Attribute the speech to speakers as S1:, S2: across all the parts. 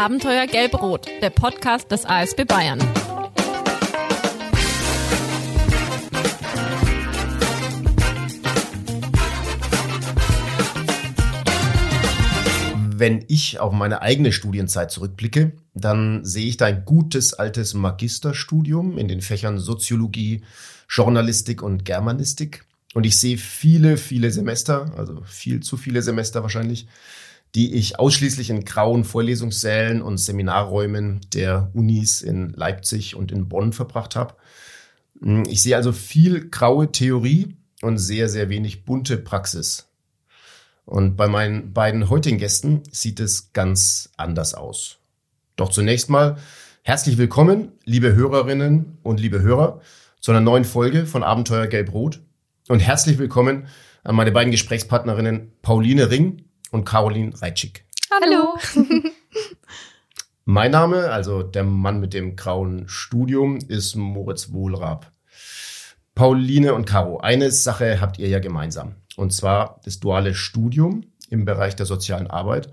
S1: Abenteuer Gelb-Rot, der Podcast des ASB Bayern.
S2: Wenn ich auf meine eigene Studienzeit zurückblicke, dann sehe ich da ein gutes altes Magisterstudium in den Fächern Soziologie, Journalistik und Germanistik. Und ich sehe viele, viele Semester, also viel zu viele Semester wahrscheinlich, die ich ausschließlich in grauen Vorlesungssälen und Seminarräumen der Unis in Leipzig und in Bonn verbracht habe. Ich sehe also viel graue Theorie und sehr, sehr wenig bunte Praxis. Und bei meinen beiden heutigen Gästen sieht es ganz anders aus. Doch zunächst mal herzlich willkommen, liebe Hörerinnen und liebe Hörer, zu einer neuen Folge von Abenteuer Gelb-Rot. Und herzlich willkommen an meine beiden Gesprächspartnerinnen Pauline Ring und Caroline Reitschik.
S1: Hallo.
S2: mein Name, also der Mann mit dem grauen Studium, ist Moritz Wohlrab. Pauline und Caro, eine Sache habt ihr ja gemeinsam. Und zwar das duale Studium im Bereich der sozialen Arbeit,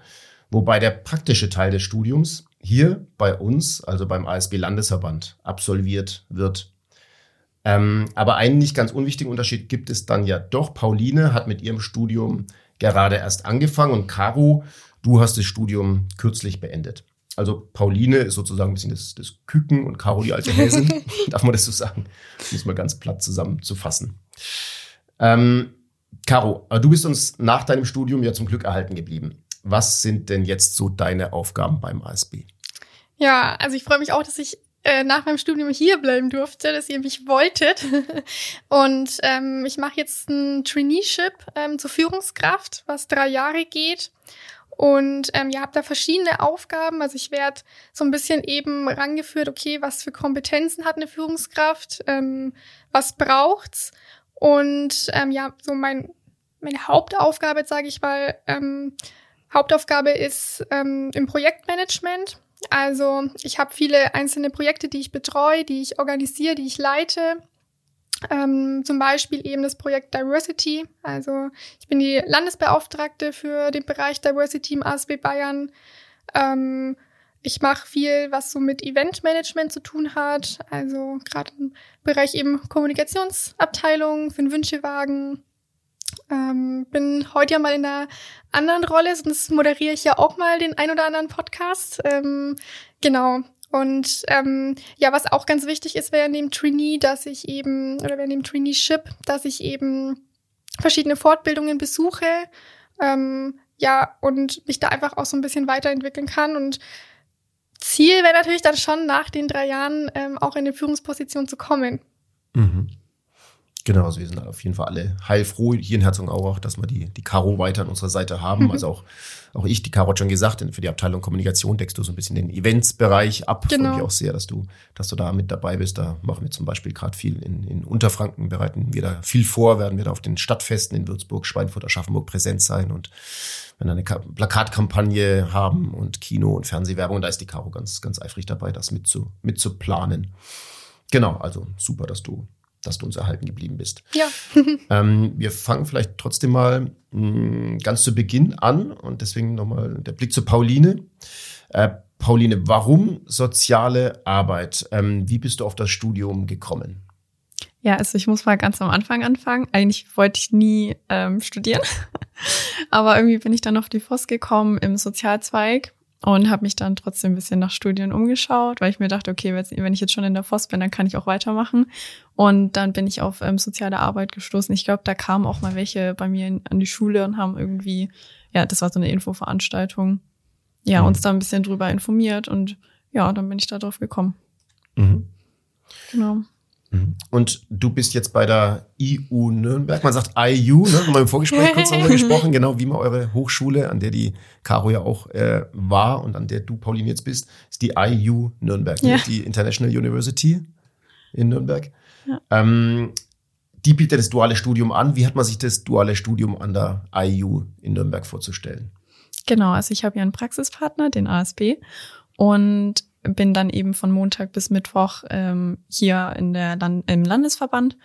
S2: wobei der praktische Teil des Studiums hier bei uns, also beim ASB Landesverband, absolviert wird. Ähm, aber einen nicht ganz unwichtigen Unterschied gibt es dann ja doch. Pauline hat mit ihrem Studium gerade erst angefangen und Caro, du hast das Studium kürzlich beendet. Also Pauline ist sozusagen ein bisschen das, das Küken und Caro die alte Häsin. Darf man das so sagen? Muss mal ganz platt zusammenzufassen. Ähm, Caro, du bist uns nach deinem Studium ja zum Glück erhalten geblieben. Was sind denn jetzt so deine Aufgaben beim ASB?
S3: Ja, also ich freue mich auch, dass ich äh, nach meinem Studium hier bleiben durfte, dass ihr mich wolltet. Und ähm, ich mache jetzt ein Traineeship ähm, zur Führungskraft, was drei Jahre geht. Und ähm, ja, habe da verschiedene Aufgaben. Also ich werde so ein bisschen eben rangeführt, okay, was für Kompetenzen hat eine Führungskraft, ähm, was braucht's. Und ähm, ja, so mein meine Hauptaufgabe, sage ich mal, ähm, Hauptaufgabe ist ähm, im Projektmanagement. Also ich habe viele einzelne Projekte, die ich betreue, die ich organisiere, die ich leite. Ähm, zum Beispiel eben das Projekt Diversity. Also ich bin die Landesbeauftragte für den Bereich Diversity im ASB Bayern. Ähm, ich mache viel, was so mit Eventmanagement zu tun hat. Also gerade im Bereich eben Kommunikationsabteilung für den Wünschewagen. Ähm, bin heute ja mal in einer anderen Rolle, sonst moderiere ich ja auch mal den ein oder anderen Podcast. Ähm, genau. Und ähm, ja, was auch ganz wichtig ist während dem Trainee, dass ich eben, oder während dem Traineeship, dass ich eben verschiedene Fortbildungen besuche, ähm, ja, und mich da einfach auch so ein bisschen weiterentwickeln kann. Und Ziel wäre natürlich dann schon nach den drei Jahren ähm, auch in eine Führungsposition zu kommen.
S2: Mhm. Genau, also wir sind auf jeden Fall alle heilfroh hier in Herzogenaurach, dass wir die, die Caro weiter an unserer Seite haben. Mhm. Also auch, auch ich, die Caro hat schon gesagt, für die Abteilung Kommunikation deckst du so ein bisschen den Eventsbereich ab. Genau. Freue mich auch sehr, dass du, dass du da mit dabei bist. Da machen wir zum Beispiel gerade viel in, in Unterfranken, bereiten wir da viel vor, werden wir da auf den Stadtfesten in Würzburg, Schweinfurt, Aschaffenburg präsent sein und wenn eine Plakatkampagne haben und Kino- und Fernsehwerbung, da ist die Caro ganz, ganz eifrig dabei, das mit zu, mit zu planen. Genau, also super, dass du dass du uns erhalten geblieben bist.
S3: Ja.
S2: ähm, wir fangen vielleicht trotzdem mal mh, mm, ganz zu Beginn an und deswegen nochmal der Blick zu Pauline. Äh, Pauline, warum soziale Arbeit? Ähm, wie bist du auf das Studium gekommen?
S4: Ja, also ich muss mal ganz am Anfang anfangen. Eigentlich wollte ich nie ähm, studieren, aber irgendwie bin ich dann auf die FOS gekommen im Sozialzweig und habe mich dann trotzdem ein bisschen nach Studien umgeschaut, weil ich mir dachte, okay, wenn ich jetzt schon in der FOS bin, dann kann ich auch weitermachen. Und dann bin ich auf ähm, soziale Arbeit gestoßen. Ich glaube, da kamen auch mal welche bei mir in, an die Schule und haben irgendwie, ja, das war so eine Infoveranstaltung, ja, mhm. uns da ein bisschen drüber informiert und ja, dann bin ich da drauf gekommen.
S2: Mhm.
S4: Genau.
S2: Mhm. Und du bist jetzt bei der IU Nürnberg. Man sagt IU, ne? Haben wir im Vorgespräch kurz darüber gesprochen, genau wie man eure Hochschule, an der die Caro ja auch äh, war und an der du, Pauline, jetzt bist, ist die IU Nürnberg, ne? ja. die International University in Nürnberg. Ja. Ähm, die bietet das duale Studium an. Wie hat man sich das duale Studium an der IU in Nürnberg vorzustellen?
S4: Genau, also ich habe ja einen Praxispartner, den ASB. Und bin dann eben von Montag bis Mittwoch ähm, hier in der Land im Landesverband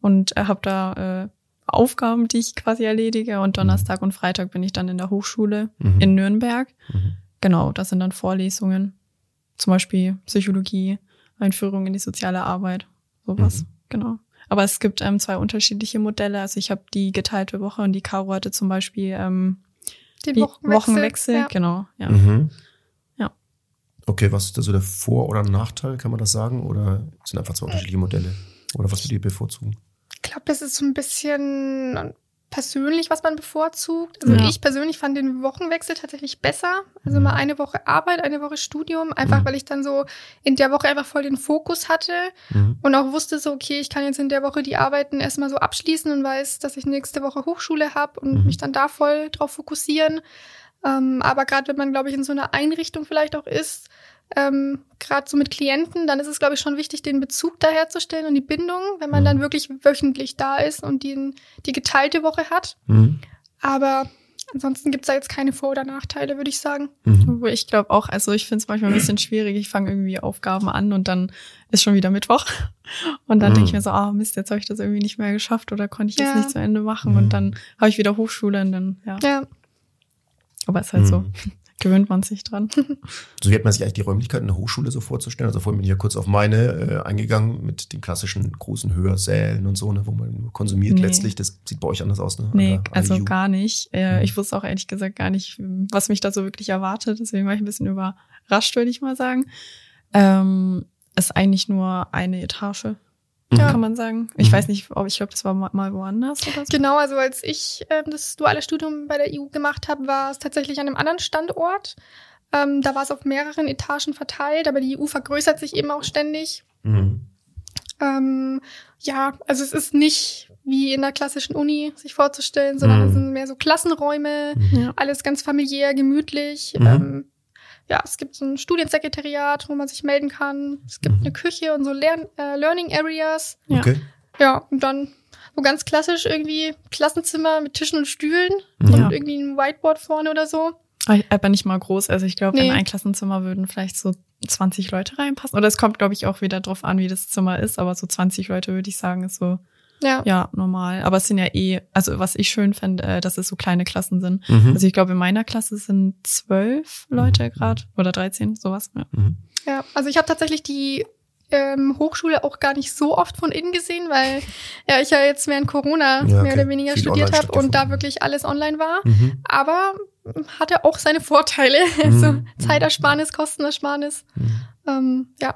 S4: und äh, habe da äh, Aufgaben, die ich quasi erledige. Und Donnerstag und Freitag bin ich dann in der Hochschule mhm. in Nürnberg. Mhm. genau, das sind dann Vorlesungen. Zum Beispiel Psychologie, Einführung in die soziale Arbeit, sowas.
S2: Mhm.
S4: Genau. Aber es gibt ähm, zwei unterschiedliche Modelle. Also ich habe die geteilte Woche und die Caro hatte zum Beispiel ähm, die
S3: Wochenwechsel.
S4: Wochenwechsel.
S3: Ja.
S4: Genau, ja.
S2: Mhm.
S4: Ja.
S2: Okay, was ist da so der Vor- oder Nachteil, kann man das sagen? Oder sind einfach zwei unterschiedliche Modelle? Oder was würdet ihr bevorzugen?
S3: Ich glaube, das ist so ein bisschen persönlich, was man bevorzugt. Also
S4: Ja.
S3: ich persönlich fand den Wochenwechsel tatsächlich besser. Also
S2: Mhm.
S3: mal eine Woche Arbeit, eine Woche Studium, einfach
S2: Mhm.
S3: weil ich dann so in der Woche einfach voll den Fokus hatte
S2: Mhm.
S3: und auch wusste so, okay, ich kann jetzt in der Woche die Arbeiten erstmal so abschließen und weiß, dass ich nächste Woche Hochschule habe und
S2: Mhm.
S3: mich dann da voll drauf fokussieren. Ähm, aber gerade wenn man, glaube ich, in so einer Einrichtung vielleicht auch ist, ähm, gerade so mit Klienten, dann ist es, glaube ich, schon wichtig, den Bezug da herzustellen und die Bindung, wenn man
S2: Mhm.
S3: dann wirklich wöchentlich da ist und die, die geteilte Woche hat.
S2: Mhm.
S3: Aber ansonsten gibt's da jetzt keine Vor- oder Nachteile, würde ich sagen.
S2: Mhm.
S4: Wo ich glaube auch, also ich finde es manchmal ein bisschen schwierig. Ich fange irgendwie Aufgaben an und dann ist schon wieder Mittwoch. Und dann
S2: Mhm.
S4: denke ich mir so, ah Mist, jetzt habe ich das irgendwie nicht mehr geschafft oder konnte ich das
S3: Ja.
S4: nicht zu Ende machen.
S2: Mhm.
S4: Und dann habe ich wieder Hochschule und dann, ja.
S3: Ja,
S4: Aber ist halt so,
S2: Mhm.
S4: gewöhnt man sich dran.
S2: So wie hat man sich eigentlich die Räumlichkeiten der Hochschule so vorzustellen? Also vorhin bin ich ja kurz auf meine äh, eingegangen mit den klassischen großen Hörsälen und so, ne, wo man nur konsumiert
S4: Nee.
S2: letztlich. Das sieht bei euch anders aus, ne? An
S4: Nee, also
S2: IU.
S4: gar nicht. Äh,
S2: Mhm.
S4: Ich wusste auch ehrlich gesagt gar nicht, was mich da so wirklich erwartet. Deswegen war ich ein bisschen überrascht, würde ich mal sagen. Ähm, ist eigentlich nur eine Etage,
S2: Mhm.
S4: kann man sagen. Ich
S2: Mhm.
S4: weiß nicht, ob ich glaube, das war mal woanders oder so.
S3: genau. Also als ich ähm, das duale Studium bei der EU gemacht habe, war es tatsächlich an einem anderen Standort. Ähm, da war es auf mehreren Etagen verteilt, aber die EU vergrößert sich eben auch ständig.
S2: Mhm.
S3: Ähm, ja, also es ist nicht wie in der klassischen Uni sich vorzustellen, sondern
S2: Mhm.
S3: es sind mehr so Klassenräume,
S2: Mhm.
S4: Ja.
S3: alles ganz familiär, gemütlich.
S2: Mhm.
S3: Ähm, ja, es gibt so ein Studiensekretariat, wo man sich melden kann. Es gibt
S2: Mhm.
S3: eine Küche und so Lern äh, Learning Areas.
S4: Ja.
S2: Okay.
S3: Ja, und dann so ganz klassisch irgendwie Klassenzimmer mit Tischen und Stühlen
S2: Mhm.
S3: und irgendwie ein Whiteboard vorne oder so.
S4: Aber nicht mal groß. Also ich glaube,
S3: Nee.
S4: in ein Klassenzimmer würden vielleicht so 20 Leute reinpassen. Oder es kommt, glaube ich, auch wieder drauf an, wie das Zimmer ist. Aber so 20 Leute würde ich sagen, ist so,
S3: Ja.
S4: ja, normal. Aber es sind ja eh, also was ich schön finde, äh, dass es so kleine Klassen sind.
S2: Mhm.
S4: Also ich glaube, in meiner Klasse sind zwölf Leute
S2: Mhm.
S4: gerade oder 13, sowas. Ja.
S2: Mhm.
S3: Ja, also ich habe tatsächlich die ähm, Hochschule auch gar nicht so oft von innen gesehen, weil ja ich ja jetzt während Corona
S2: Ja,
S3: mehr
S2: okay.
S3: oder weniger
S2: Viel
S3: studiert habe und da wirklich alles online war.
S2: Mhm.
S3: Aber hatte auch seine Vorteile.
S2: Mhm.
S3: Also Zeitersparnis, Kostenersparnis.
S2: Mhm.
S3: Ähm, ja.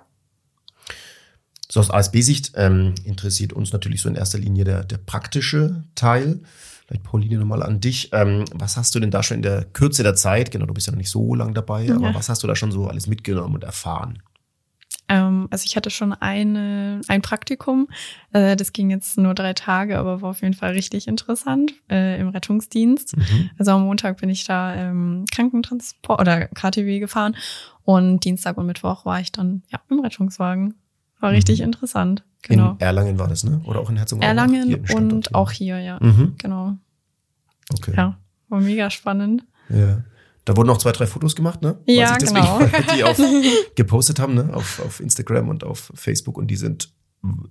S2: So aus ASB-Sicht ähm, interessiert uns natürlich so in erster Linie der, der praktische Teil. Vielleicht Pauline nochmal an dich. Ähm, was hast du denn da schon in der Kürze der Zeit, genau, du bist ja noch nicht so lang dabei,
S4: Ja.
S2: aber was hast du da schon so alles mitgenommen und erfahren?
S4: Ähm, also ich hatte schon eine, ein Praktikum. Äh, das ging jetzt nur drei Tage, aber war auf jeden Fall richtig interessant äh, im Rettungsdienst.
S2: Mhm.
S4: Also am Montag bin ich da ähm, Krankentransport oder KTW gefahren und Dienstag und Mittwoch war ich dann ja im Rettungswagen. War
S2: Mhm.
S4: richtig interessant. Genau.
S2: In Erlangen war das, ne? Oder auch in Herzogenaurach?
S4: Erlangen
S2: Hier
S4: und
S2: hier.
S4: auch hier, ja.
S2: Mhm.
S4: Genau.
S2: Okay.
S4: Ja, war mega spannend.
S2: Ja. Da wurden noch zwei, drei Fotos gemacht, ne? Weiß
S4: Ja,
S2: ich deswegen,
S4: genau.
S2: Die auf, gepostet haben, ne? Auf, auf Instagram und auf Facebook und die sind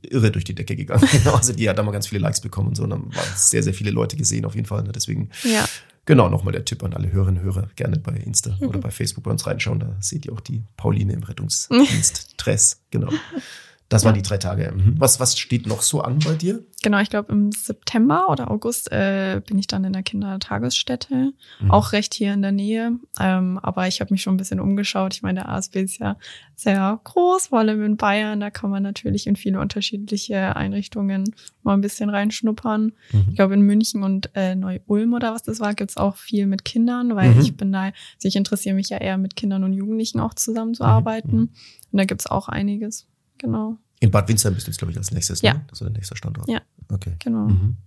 S2: irre durch die Decke gegangen. Genau, also die hat da mal ganz viele Likes bekommen und so. Und dann waren sehr, sehr viele Leute gesehen auf jeden Fall. Ne? Deswegen,
S4: Ja.
S2: Genau, nochmal der Tipp an alle Hörerinnen und Hörer. Gerne bei Insta
S3: Mhm.
S2: oder bei Facebook bei uns reinschauen. Da seht ihr auch die Pauline im Rettungsdienst. Tress, genau. Das waren die drei Tage. Mhm. Was, was steht noch so an bei dir?
S4: Genau, ich glaube im September oder August äh, bin ich dann in der Kindertagesstätte,
S2: Mhm.
S4: auch recht hier in der Nähe. Ähm, aber ich habe mich schon ein bisschen umgeschaut. Ich meine, der ASB ist ja sehr groß, vor allem in Bayern. Da kann man natürlich in viele unterschiedliche Einrichtungen mal ein bisschen reinschnuppern.
S2: Mhm.
S4: Ich glaube, in München und äh, Neu-Ulm oder was das war, gibt's auch viel mit Kindern, weil
S2: Mhm.
S4: ich bin da, also ich interessiere mich ja eher mit Kindern und Jugendlichen auch zusammenzuarbeiten.
S2: Mhm.
S4: Und da gibt's auch einiges. Genau,
S2: In Bad Windsheim bist du jetzt, glaube ich, als nächstes,
S4: Ja.
S2: ne? Das ist der nächste Standort.
S4: Ja.
S2: Okay.
S4: genau.
S2: Mhm.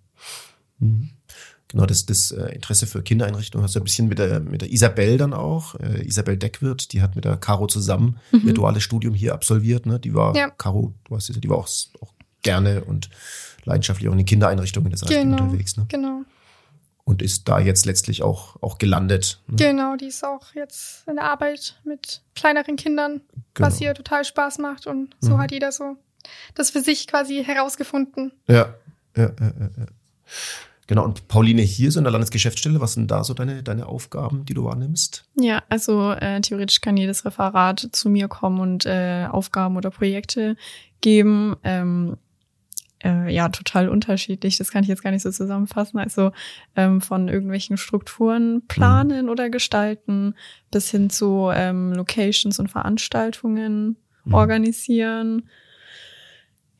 S2: Mhm. Genau, das, das äh, Interesse für Kindereinrichtungen hast du ein bisschen mit der, mit der Isabel dann auch. Äh, Isabel Deckwirt, die hat mit der Caro zusammen
S4: Mhm.
S2: ihr duales Studium hier absolviert. Ne? Die war,
S3: Ja.
S2: Caro, du hast die war auch, auch gerne und leidenschaftlich auch in den Kindereinrichtungen des Reichs
S3: Genau.
S2: unterwegs. Ne?
S3: Genau.
S2: Und ist da jetzt letztlich auch, auch gelandet. Ne?
S3: Genau, die ist auch jetzt in der Arbeit mit kleineren Kindern,
S2: Genau.
S3: was ihr total Spaß macht. Und so
S2: Mhm.
S3: hat jeder so das für sich quasi herausgefunden.
S2: Ja, ja, ja, ja, ja. Genau, und Pauline, hier so in der Landesgeschäftsstelle, was sind da so deine, deine Aufgaben, die du wahrnimmst?
S4: Ja, also äh, theoretisch kann jedes Referat zu mir kommen und äh, Aufgaben oder Projekte geben. Ähm, äh, ja, total unterschiedlich. Das kann ich jetzt gar nicht so zusammenfassen. Also ähm, von irgendwelchen Strukturen planen mhm. oder gestalten bis hin zu ähm, Locations und Veranstaltungen mhm. organisieren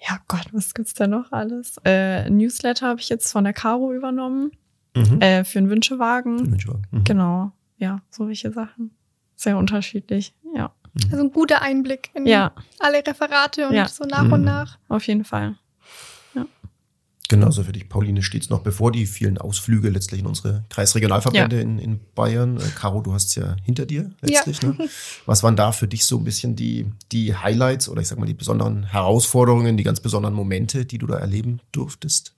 S4: ja Gott, was gibt's da noch alles? Äh, Newsletter habe ich jetzt von der Caro übernommen. Mhm. Äh, für einen Wünschewagen. Für einen Wünschewagen. Mhm. Genau. Ja, so welche Sachen. Sehr unterschiedlich, ja.
S3: Mhm. Also ein guter Einblick in ja. alle Referate und ja. so nach und mhm. nach.
S4: Auf jeden Fall.
S2: Genauso für dich, Pauline, steht's noch bevor die vielen Ausflüge letztlich in unsere Kreisregionalverbände ja. in, in Bayern. Äh, Caro, du hast es ja hinter dir letztlich. Ja. Ne? Was waren da für dich so ein bisschen die, die Highlights oder ich sag mal die besonderen Herausforderungen, die ganz besonderen Momente, die du da erleben durftest?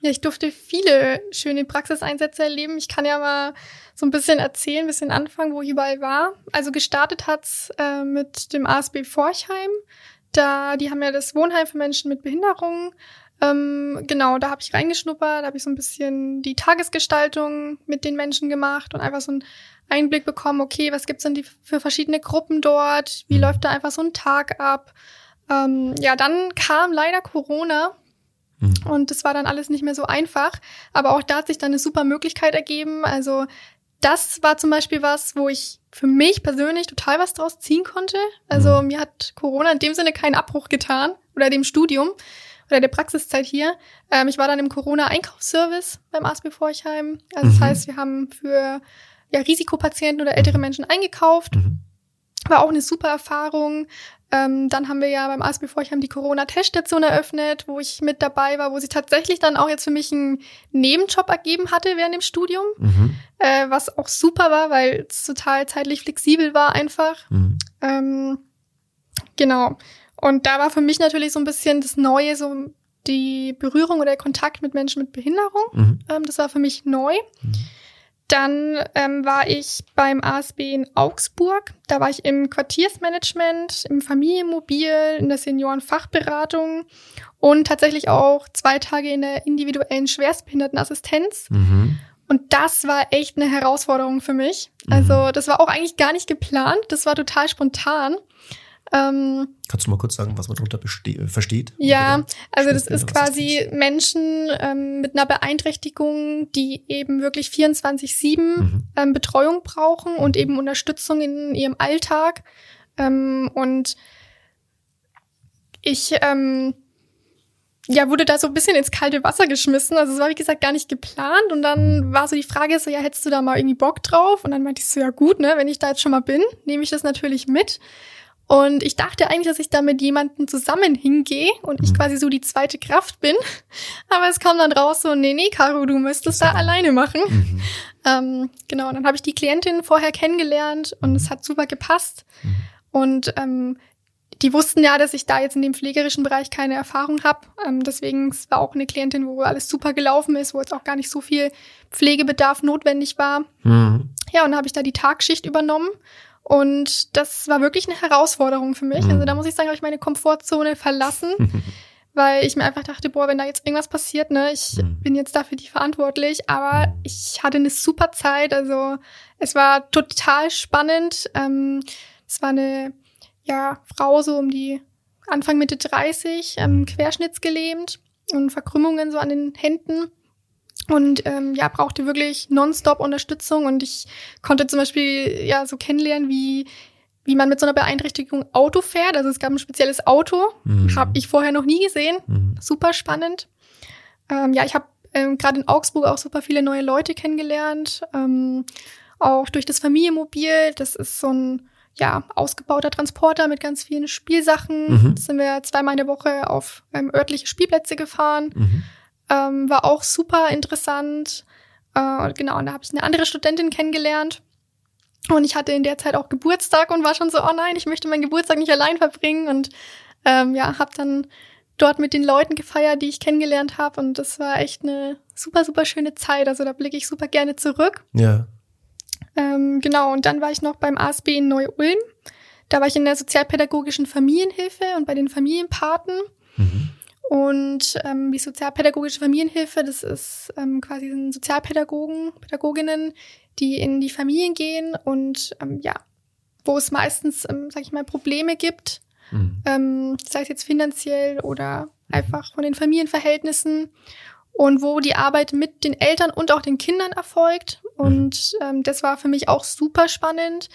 S3: Ja, ich durfte viele schöne Praxiseinsätze erleben. Ich kann ja mal so ein bisschen erzählen, ein bisschen anfangen, wo ich überall war. Also gestartet hat's äh, mit dem ASB Forchheim. Da, die haben ja das Wohnheim für Menschen mit Behinderungen ähm, genau, da habe ich reingeschnuppert, da habe ich so ein bisschen die Tagesgestaltung mit den Menschen gemacht und einfach so einen Einblick bekommen, okay, was gibt's denn die für verschiedene Gruppen dort? Wie mhm. läuft da einfach so ein Tag ab? Ähm, ja, dann kam leider Corona mhm. und das war dann alles nicht mehr so einfach. Aber auch da hat sich dann eine super Möglichkeit ergeben. Also das war zum Beispiel was, wo ich für mich persönlich total was draus ziehen konnte. Also mhm. mir hat Corona in dem Sinne keinen Abbruch getan oder dem Studium oder der Praxiszeit hier. Ähm, ich war dann im Corona-Einkaufsservice beim ASB Forchheim. Also das mhm. heißt, wir haben für ja, Risikopatienten oder ältere mhm. Menschen eingekauft. Mhm. War auch eine super Erfahrung. Ähm, dann haben wir ja beim ASB Forchheim die Corona-Teststation eröffnet, wo ich mit dabei war, wo sie tatsächlich dann auch jetzt für mich einen Nebenjob ergeben hatte während dem Studium, mhm. äh, was auch super war, weil es total zeitlich flexibel war einfach. Mhm. Ähm, genau. Und da war für mich natürlich so ein bisschen das Neue, so die Berührung oder der Kontakt mit Menschen mit Behinderung. Mhm. Ähm, das war für mich neu. Mhm. Dann ähm, war ich beim ASB in Augsburg. Da war ich im Quartiersmanagement, im Familienmobil, in der Seniorenfachberatung und tatsächlich auch zwei Tage in der individuellen Schwerstbehindertenassistenz. Mhm. Und das war echt eine Herausforderung für mich. Also mhm. das war auch eigentlich gar nicht geplant. Das war total spontan.
S2: Ähm, Kannst du mal kurz sagen, was man darunter versteht?
S3: Ja, also das ist quasi Menschen ähm, mit einer Beeinträchtigung, die eben wirklich 24-7 mhm. ähm, Betreuung brauchen und eben Unterstützung in ihrem Alltag. Ähm, und ich ähm, ja, wurde da so ein bisschen ins kalte Wasser geschmissen. Also es war, wie gesagt, gar nicht geplant. Und dann mhm. war so die Frage so, ja, hättest du da mal irgendwie Bock drauf? Und dann meinte ich so, ja gut, ne, wenn ich da jetzt schon mal bin, nehme ich das natürlich mit. Und ich dachte eigentlich, dass ich da mit jemandem zusammen hingehe und ich mhm. quasi so die zweite Kraft bin. Aber es kam dann raus so, nee, nee, Caro, du müsstest da alleine machen. Mhm. Ähm, genau, und dann habe ich die Klientin vorher kennengelernt und es hat super gepasst. Mhm. Und ähm, die wussten ja, dass ich da jetzt in dem pflegerischen Bereich keine Erfahrung habe. Ähm, deswegen es war auch eine Klientin, wo alles super gelaufen ist, wo jetzt auch gar nicht so viel Pflegebedarf notwendig war. Mhm. Ja, und dann habe ich da die Tagschicht übernommen und das war wirklich eine Herausforderung für mich. Mhm. Also da muss ich sagen, habe ich meine Komfortzone verlassen, weil ich mir einfach dachte, boah, wenn da jetzt irgendwas passiert, ne, ich mhm. bin jetzt dafür die verantwortlich. Aber mhm. ich hatte eine super Zeit. Also es war total spannend. Ähm, es war eine ja, Frau so um die Anfang Mitte 30, ähm, mhm. querschnittsgelähmt und Verkrümmungen so an den Händen und ähm, ja, brauchte wirklich nonstop Unterstützung und ich konnte zum Beispiel ja so kennenlernen, wie wie man mit so einer Beeinträchtigung Auto fährt. Also es gab ein spezielles Auto, mhm. habe ich vorher noch nie gesehen. Mhm. Super spannend. Ähm, ja, ich habe ähm, gerade in Augsburg auch super viele neue Leute kennengelernt. Ähm, auch durch das Familienmobil. Das ist so ein ja ausgebauter Transporter mit ganz vielen Spielsachen. Mhm. Da sind wir zweimal in der Woche auf ähm, örtliche Spielplätze gefahren. Mhm. Ähm, war auch super interessant. Äh, genau, und da habe ich eine andere Studentin kennengelernt. Und ich hatte in der Zeit auch Geburtstag und war schon so, oh nein, ich möchte meinen Geburtstag nicht allein verbringen. Und ähm, ja, habe dann dort mit den Leuten gefeiert, die ich kennengelernt habe. Und das war echt eine super, super schöne Zeit. Also da blicke ich super gerne zurück.
S2: Ja.
S3: Ähm, genau, und dann war ich noch beim ASB in Neu-Ulm. Da war ich in der sozialpädagogischen Familienhilfe und bei den Familienpaten. Mhm. Und ähm, die sozialpädagogische Familienhilfe, das ist ähm, quasi sind Sozialpädagogen, Pädagoginnen, die in die Familien gehen und ähm, ja, wo es meistens, ähm, sag ich mal, Probleme gibt,
S2: Mhm.
S3: ähm, sei es jetzt finanziell oder einfach von den Familienverhältnissen und wo die Arbeit mit den Eltern und auch den Kindern erfolgt. Und ähm, das war für mich auch super spannend,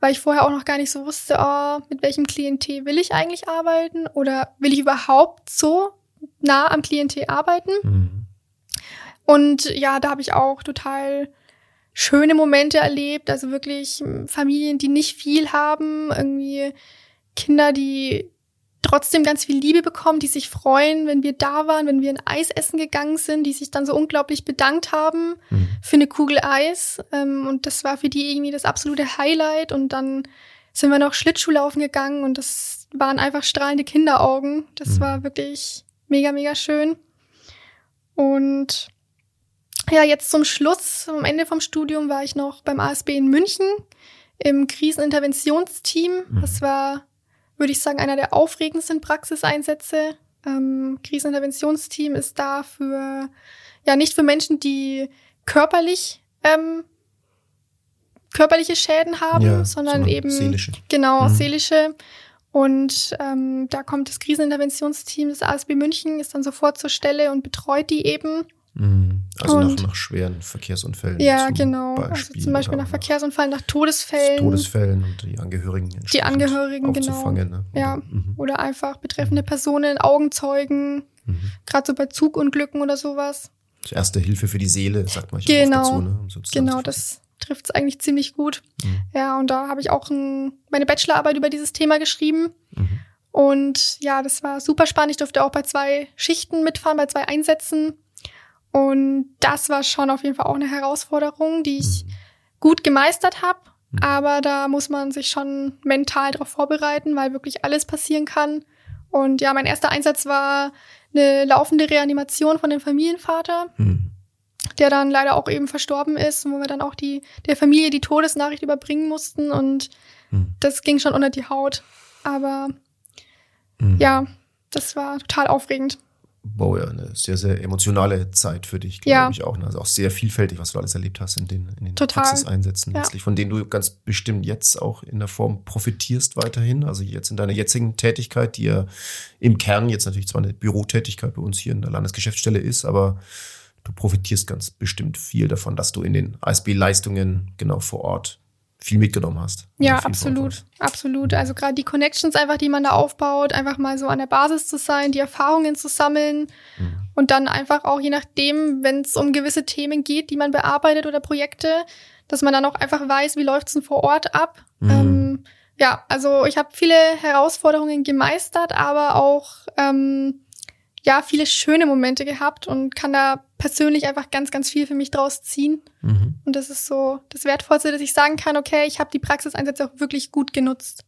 S3: weil ich vorher auch noch gar nicht so wusste, oh, mit welchem Klientel will ich eigentlich arbeiten oder will ich überhaupt so nah am Klientel arbeiten.
S2: Mhm.
S3: Und ja, da habe ich auch total schöne Momente erlebt. Also wirklich m, Familien, die nicht viel haben, irgendwie Kinder, die trotzdem ganz viel Liebe bekommen, die sich freuen, wenn wir da waren, wenn wir ein Eis essen gegangen sind, die sich dann so unglaublich bedankt haben
S2: Mhm.
S3: für eine Kugel Eis. Ähm, und das war für die irgendwie das absolute Highlight. Und dann sind wir noch Schlittschuhlaufen gegangen und das waren einfach strahlende Kinderaugen. Das
S2: Mhm.
S3: war wirklich mega, mega schön. Und ja, jetzt zum Schluss, am Ende vom Studium war ich noch beim ASB in München im Kriseninterventionsteam.
S2: Mhm.
S3: Das war, würde ich sagen, einer der aufregendsten Praxiseinsätze. Ähm, Kriseninterventionsteam ist da für, ja, nicht für Menschen, die körperlich, ähm, körperliche Schäden haben,
S2: Ja,
S3: sondern, eben
S2: seelische.
S3: Genau,
S2: Mhm.
S3: seelische. Und ähm, da kommt das Kriseninterventionsteam des ASB München, ist dann sofort zur Stelle und betreut die eben.
S2: Mhm. Also nach,
S3: Und-
S2: nach schweren Verkehrsunfällen.
S3: Ja,
S2: zum
S3: genau.
S2: Beispiel,
S3: also zum Beispiel
S2: oder
S3: nach Verkehrsunfallen, nach Todesfällen
S2: Todesfällen und die Angehörigen
S3: Die Angehörigen, genau.
S2: aufzufangen. Ne?
S3: Ja.
S2: Mhm.
S3: oder einfach betreffende Personen, Augenzeugen,
S2: Mhm.
S3: gerade so bei Zugunglücken oder sowas.
S2: Das Erste Hilfe für die Seele, sagt man
S3: Genau.
S2: dazu. Ne? Um so
S3: Genau, das trifft es eigentlich ziemlich gut.
S2: Mhm.
S3: Ja, und da habe ich auch ein, meine Bachelorarbeit über dieses Thema geschrieben.
S2: Mhm.
S3: Und ja, das war super spannend. Ich durfte auch bei zwei Schichten mitfahren, bei zwei Einsätzen. Und das war schon auf jeden Fall auch eine Herausforderung, die ich
S2: Mhm.
S3: gut gemeistert habe.
S2: Mhm.
S3: Aber da muss man sich schon mental darauf vorbereiten, weil wirklich alles passieren kann. Und ja, mein erster Einsatz war eine laufende Reanimation von dem Familienvater,
S2: Mhm.
S3: der dann leider auch eben verstorben ist und wo wir dann auch die, der Familie die Todesnachricht überbringen mussten. Und
S2: Mhm.
S3: das ging schon unter die Haut. Aber
S2: Mhm.
S3: ja, das war total aufregend.
S2: Wow, ja, eine sehr, sehr emotionale Zeit für dich, glaube
S3: Ja.
S2: ich auch. ne? Also auch sehr vielfältig, was du alles erlebt hast in den, in den
S3: Total.
S2: Praxiseinsätzen
S3: Ja.
S2: letztlich, von denen du ganz bestimmt jetzt auch in der Form profitierst weiterhin. Also jetzt in deiner jetzigen Tätigkeit, die ja im Kern jetzt natürlich zwar eine Bürotätigkeit bei uns hier in der Landesgeschäftsstelle ist, aber du profitierst ganz bestimmt viel davon, dass du in den ASB-Leistungen genau vor Ort viel mitgenommen hast.
S3: Ja,
S2: Also
S3: absolut, absolut. Also gerade die Connections einfach, die man da aufbaut, einfach mal so an der Basis zu sein, die Erfahrungen zu sammeln
S2: Mhm.
S3: und dann einfach auch je nachdem, wenn es um gewisse Themen geht, die man bearbeitet oder Projekte, dass man dann auch einfach weiß, wie läuft's denn vor Ort ab.
S2: Mhm.
S3: Ähm, ja, also ich habe viele Herausforderungen gemeistert, aber auch ähm, ja viele schöne Momente gehabt und kann da persönlich einfach ganz, ganz viel für mich draus ziehen.
S2: Mhm.
S3: Und das ist so das Wertvollste, dass ich sagen kann, okay, ich habe die Praxiseinsätze auch wirklich gut genutzt.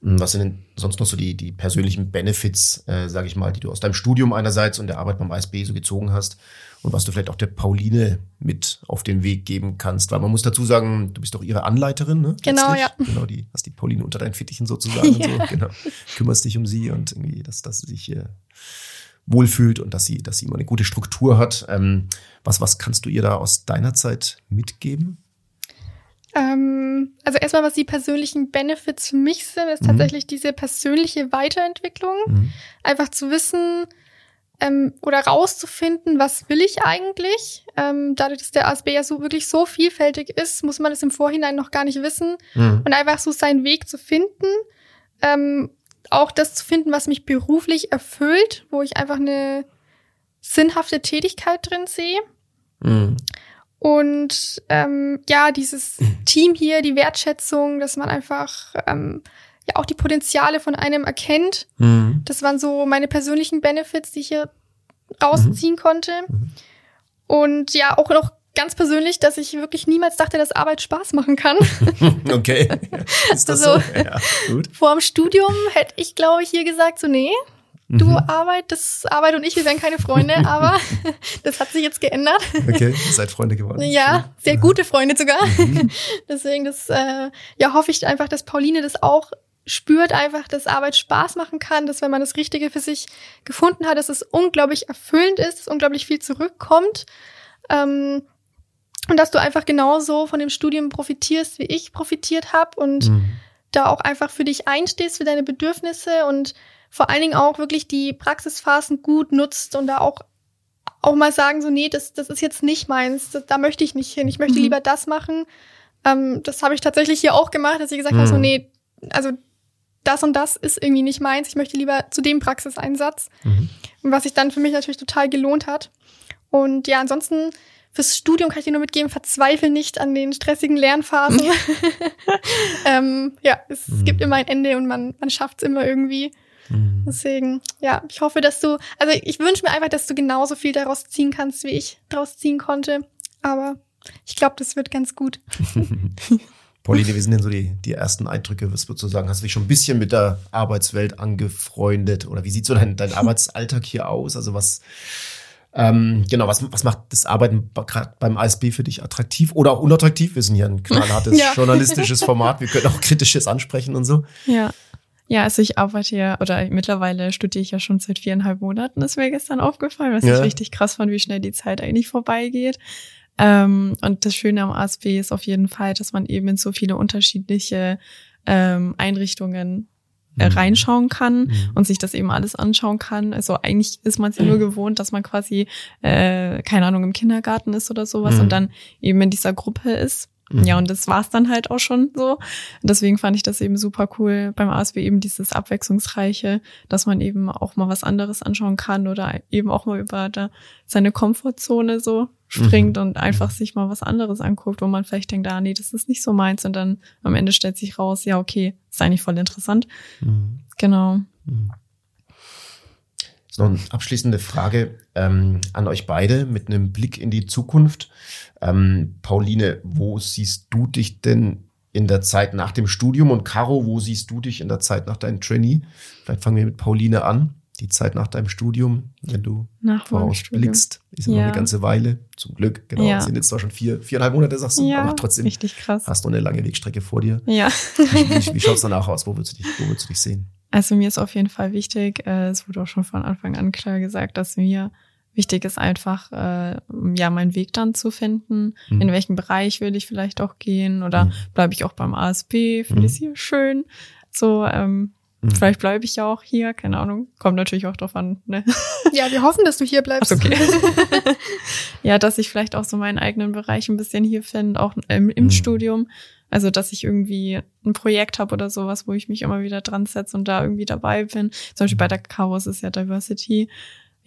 S2: Was sind denn sonst noch so die, die persönlichen Benefits, äh, sage ich mal, die du aus deinem Studium einerseits und der Arbeit beim ASB so gezogen hast und was du vielleicht auch der Pauline mit auf den Weg geben kannst? Weil man muss dazu sagen, du bist doch ihre Anleiterin, ne?
S3: Genau,
S2: Letztlich.
S3: ja.
S2: Genau, die hast die Pauline unter deinen Fittichen sozusagen. und
S3: Ja.
S2: So, genau. Kümmerst dich um sie und irgendwie, dass, dass sie sich äh, wohlfühlt und dass sie, dass sie immer eine gute Struktur hat. Ähm, was, was kannst du ihr da aus deiner Zeit mitgeben?
S3: Ähm, also erstmal, was die persönlichen Benefits für mich sind, ist
S2: Mhm.
S3: tatsächlich diese persönliche Weiterentwicklung.
S2: Mhm.
S3: Einfach zu wissen ähm, oder rauszufinden, was will ich eigentlich. Ähm, dadurch, dass der ASB ja so wirklich so vielfältig ist, muss man es im Vorhinein noch gar nicht wissen.
S2: Mhm.
S3: und einfach so seinen Weg zu finden. Ähm, auch das zu finden, was mich beruflich erfüllt, wo ich einfach eine sinnhafte Tätigkeit drin sehe.
S2: Mhm.
S3: Und ähm, ja, dieses Team hier, die Wertschätzung, dass man einfach ähm, ja auch die Potenziale von einem erkennt.
S2: Mhm.
S3: Das waren so meine persönlichen Benefits, die ich hier rausziehen konnte.
S2: Mhm.
S3: Und ja, auch noch ganz persönlich, dass ich wirklich niemals dachte, dass Arbeit Spaß machen kann.
S2: Okay. Ist das
S3: Also-
S2: so? Ja, gut.
S3: Vor dem Studium hätte ich, glaube ich, hier gesagt, so, nee, du
S2: Mhm.
S3: Arbeit, das Arbeit und ich, wir wären keine Freunde, aber das hat sich jetzt geändert.
S2: Okay, ihr seid Freunde geworden.
S3: Ja, sehr
S2: Ja.
S3: gute Freunde sogar.
S2: Mhm.
S3: Deswegen, das, äh, ja, hoffe ich einfach, dass Pauline das auch spürt einfach, dass Arbeit Spaß machen kann, dass wenn man das Richtige für sich gefunden hat, dass es unglaublich erfüllend ist, dass unglaublich viel zurückkommt. Ähm, und dass du einfach genauso von dem Studium profitierst, wie ich profitiert habe und mhm. da auch einfach für dich einstehst, für deine Bedürfnisse und vor allen Dingen auch wirklich die Praxisphasen gut nutzt und da auch auch mal sagen, so, nee, das, das ist jetzt nicht meins, das, da möchte ich nicht hin, ich möchte mhm. lieber das machen. Ähm, das habe ich tatsächlich hier auch gemacht, dass ich gesagt mhm. habe, so, nee, also das und das ist irgendwie nicht meins, ich möchte lieber zu dem Praxiseinsatz. Mhm. Was sich dann für mich natürlich total gelohnt hat. Und ja, ansonsten fürs Studium kann ich dir nur mitgeben, verzweifle nicht an den stressigen Lernphasen. ähm, ja, es mhm. gibt immer ein Ende und man, man schafft es immer irgendwie. Mhm. Deswegen, ja, ich hoffe, dass du, also ich wünsche mir einfach, dass du genauso viel daraus ziehen kannst, wie ich daraus ziehen konnte. Aber ich glaube, das wird ganz gut.
S2: Pauline, wie sind denn so die, die ersten Eindrücke? Was würdest du sagen? Hast du dich schon ein bisschen mit der Arbeitswelt angefreundet? Oder wie sieht so dein, dein Arbeitsalltag hier aus? Also was, ähm, genau, was, was macht das Arbeiten gerade beim ASB für dich attraktiv oder auch unattraktiv? Wir sind ja ein knallhartes ja. journalistisches Format. Wir können auch Kritisches ansprechen und so.
S4: Ja. Ja, also ich arbeite ja, oder mittlerweile studiere ich ja schon seit viereinhalb Monaten, ist mir gestern aufgefallen, was ja. ich richtig krass fand, wie schnell die Zeit eigentlich vorbeigeht. Ähm, und das Schöne am ASB ist auf jeden Fall, dass man eben in so viele unterschiedliche ähm, Einrichtungen äh, mhm. reinschauen kann mhm. und sich das eben alles anschauen kann. Also eigentlich ist man es ja nur gewohnt, dass man quasi, äh, keine Ahnung, im Kindergarten ist oder sowas mhm. und dann eben in dieser Gruppe ist. Mhm. Ja, und das war's dann halt auch schon so. Deswegen fand ich das eben super cool beim ASW eben dieses Abwechslungsreiche, dass man eben auch mal was anderes anschauen kann oder eben auch mal über da seine Komfortzone so springt mhm. und einfach sich mal was anderes anguckt, wo man vielleicht denkt, ah nee, das ist nicht so meins und dann am Ende stellt sich raus, ja okay, ist eigentlich voll interessant. Mhm. Genau.
S2: Noch eine abschließende Frage ähm, an euch beide mit einem Blick in die Zukunft. Ähm, Pauline, wo siehst du dich denn in der Zeit nach dem Studium? Und Caro, wo siehst du dich in der Zeit nach deinem Trainee? Vielleicht fangen wir mit Pauline an. Die Zeit nach deinem Studium, wenn du vorausblickst, ist ja, noch eine ganze Weile. Zum Glück, genau. Ja. Sind jetzt zwar schon vier, viereinhalb Monate, sagst du, ja, aber trotzdem
S4: richtig krass.
S2: hast du eine lange Wegstrecke vor dir.
S4: Ja.
S2: Wie, wie, wie schaut es danach aus? Wo willst du dich, wo willst du dich sehen?
S4: Also mir ist auf jeden Fall wichtig, äh, es wurde auch schon von Anfang an klar gesagt, dass mir Wichtig ist einfach, äh, ja, meinen Weg dann zu finden. Mhm. In welchen Bereich will ich vielleicht auch gehen oder mhm. bleibe ich auch beim ASP? Finde mhm. ich hier schön? So, ähm, mhm. vielleicht bleibe ich ja auch hier, keine Ahnung. Kommt natürlich auch drauf an. Ne?
S3: Ja, wir hoffen, dass du hier bleibst.
S4: Ach, okay. ja, dass ich vielleicht auch so meinen eigenen Bereich ein bisschen hier finde, auch im, im mhm. Studium. Also, dass ich irgendwie ein Projekt habe oder sowas, wo ich mich immer wieder dran setze und da irgendwie dabei bin. Zum Beispiel bei der Chaos ist ja Diversity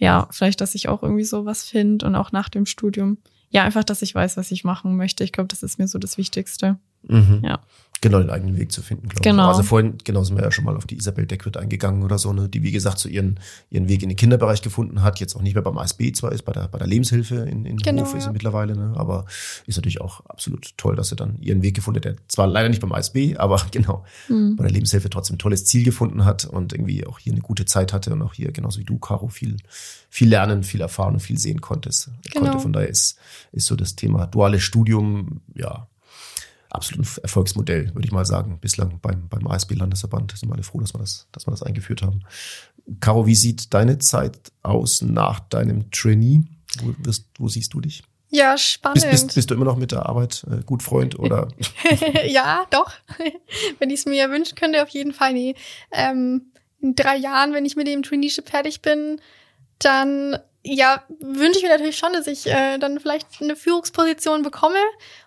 S4: ja, vielleicht, dass ich auch irgendwie sowas finde und auch nach dem Studium. Ja, einfach, dass ich weiß, was ich machen möchte. Ich glaube, das ist mir so das Wichtigste.
S2: Mhm. Ja. Genau, den eigenen Weg zu finden, glaube
S4: genau.
S2: ich. Also vorhin, genau, sind wir ja schon mal auf die Isabel Deckwitt eingegangen oder so, ne, die, wie gesagt, so ihren, ihren Weg in den Kinderbereich gefunden hat, jetzt auch nicht mehr beim ASB zwar ist, bei der, bei der Lebenshilfe in, in genau, Hof ist ja. sie mittlerweile, ne, aber ist natürlich auch absolut toll, dass sie dann ihren Weg gefunden hat, der zwar leider nicht beim ASB, aber genau, mhm. bei der Lebenshilfe trotzdem ein tolles Ziel gefunden hat und irgendwie auch hier eine gute Zeit hatte und auch hier, genauso wie du, Caro, viel, viel lernen, viel erfahren und viel sehen konntest. Genau. Konnte. Von daher ist, ist so das Thema duales Studium, ja, absolut Erfolgsmodell, würde ich mal sagen, bislang beim, beim ASB-Landesverband. Sind wir alle froh, dass wir das, dass wir das eingeführt haben. Caro, wie sieht deine Zeit aus nach deinem Trainee? Wo, wirst, wo siehst du dich?
S3: Ja, spannend.
S2: Bist, bist, bist du immer noch mit der Arbeit äh, gut Freund oder?
S3: ja, doch. wenn ich es mir wünschen könnte, auf jeden Fall. Nee. Ähm, in drei Jahren, wenn ich mit dem Traineeship fertig bin, dann ja, wünsche ich mir natürlich schon, dass ich äh, dann vielleicht eine Führungsposition bekomme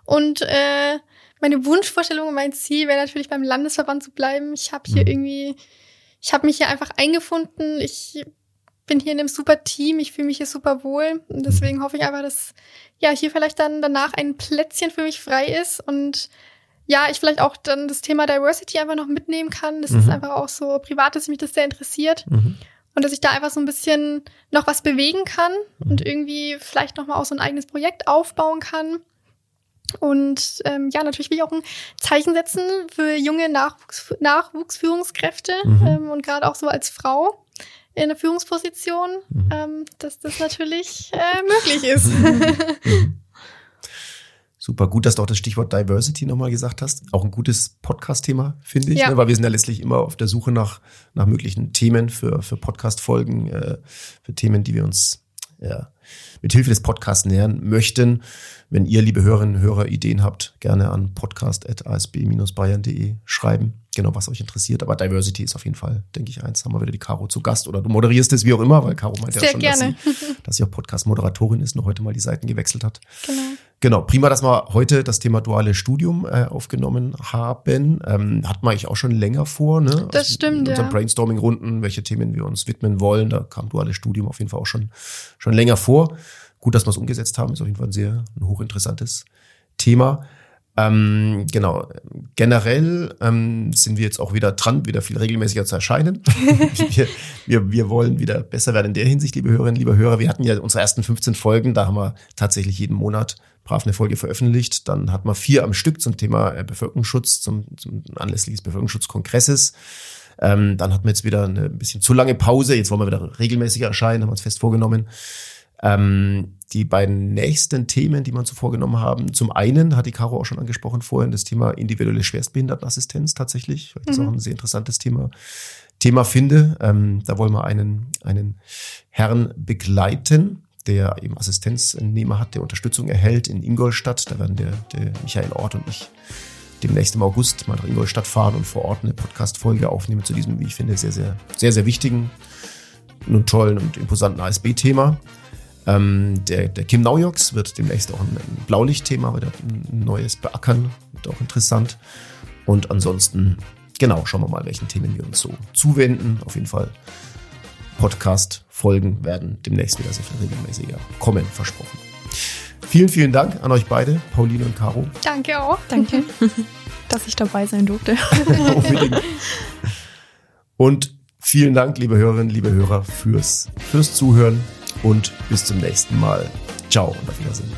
S3: und äh, meine Wunschvorstellung und mein Ziel wäre natürlich beim Landesverband zu bleiben. Ich habe hier mhm. irgendwie, ich habe mich hier einfach eingefunden. Ich bin hier in einem super Team. Ich fühle mich hier super wohl. Und deswegen hoffe ich einfach, dass ja hier vielleicht dann danach ein Plätzchen für mich frei ist und ja, ich vielleicht auch dann das Thema Diversity einfach noch mitnehmen kann. Das mhm. ist einfach auch so privat, dass mich das sehr interessiert. Mhm. Und dass ich da einfach so ein bisschen noch was bewegen kann mhm. und irgendwie vielleicht noch mal auch so ein eigenes Projekt aufbauen kann. Und ähm, ja, natürlich will ich auch ein Zeichen setzen für junge Nachwuchs Nachwuchsführungskräfte mhm. ähm, und gerade auch so als Frau in der Führungsposition, mhm. ähm, dass das natürlich äh, möglich ist.
S2: Mhm. Super gut, dass du auch das Stichwort Diversity nochmal gesagt hast. Auch ein gutes Podcast-Thema, finde ich,
S3: Ja.
S2: ne? weil wir sind ja letztlich immer auf der Suche nach, nach möglichen Themen für, für Podcast-Folgen, äh, für Themen, die wir uns ja, mit Hilfe des Podcasts nähern möchten. Wenn ihr, liebe Hörerinnen und Hörer, Ideen habt, gerne an podcast.asb-bayern.de schreiben. Genau, was euch interessiert. Aber Diversity ist auf jeden Fall, denke ich, eins. Haben wir wieder die Caro zu Gast oder du moderierst es wie auch immer, weil Caro meint ja
S3: Sehr
S2: schon,
S3: gerne.
S2: dass sie, dass sie auch Podcast-Moderatorin ist und heute mal die Seiten gewechselt hat.
S3: Genau.
S2: Genau, prima, dass wir heute das Thema duale Studium äh, aufgenommen haben. Ähm, hat man eigentlich auch schon länger vor, ne?
S3: Das stimmt,
S2: In unseren
S3: ja.
S2: Brainstorming-Runden, welche Themen wir uns widmen wollen. Da kam duales Studium auf jeden Fall auch schon, schon länger vor. Gut, dass wir es umgesetzt haben, ist auf jeden Fall ein sehr ein hochinteressantes Thema. Ähm, genau. Generell ähm, sind wir jetzt auch wieder dran, wieder viel regelmäßiger zu erscheinen. wir, wir, wir wollen wieder besser werden in der Hinsicht, liebe Hörerinnen, liebe Hörer. Wir hatten ja unsere ersten 15 Folgen, da haben wir tatsächlich jeden Monat brav eine Folge veröffentlicht. Dann hatten wir vier am Stück zum Thema äh, Bevölkerungsschutz, zum, zum anlässlich des Bevölkerungsschutzkongresses. Ähm, dann hatten wir jetzt wieder eine ein bisschen zu lange Pause. Jetzt wollen wir wieder regelmäßiger erscheinen, haben wir uns fest vorgenommen. Ähm, die beiden nächsten Themen, die wir uns so vorgenommen haben, zum einen hat die Caro auch schon angesprochen vorhin, das Thema individuelle Schwerstbehindertenassistenz tatsächlich, weil ich das
S3: Mhm.
S2: auch ein sehr interessantes Thema, Thema finde. Ähm, da wollen wir einen, einen Herrn begleiten, der eben Assistenznehmer hat, der Unterstützung erhält in Ingolstadt. Da werden der, der Michael Ort und ich demnächst im August mal nach Ingolstadt fahren und vor Ort eine Podcast-Folge aufnehmen zu diesem, wie ich finde, sehr, sehr, sehr, sehr wichtigen und tollen und imposanten ASB-Thema. Ähm, der, der Kim Naujoks wird demnächst auch ein, ein Blaulicht-Thema, weil der hat ein neues beackern, wird auch interessant. Und ansonsten, genau, schauen wir mal, welchen Themen wir uns so zuwenden. Auf jeden Fall Podcast-Folgen werden demnächst wieder sehr viel regelmäßiger kommen, versprochen. Vielen, vielen Dank an euch beide, Pauline und Caro.
S3: Danke auch.
S4: Danke, dass ich dabei sein durfte.
S2: Unbedingt. Und vielen Dank, liebe Hörerinnen, liebe Hörer, fürs, fürs Zuhören und bis zum nächsten Mal. Ciao und auf Wiedersehen.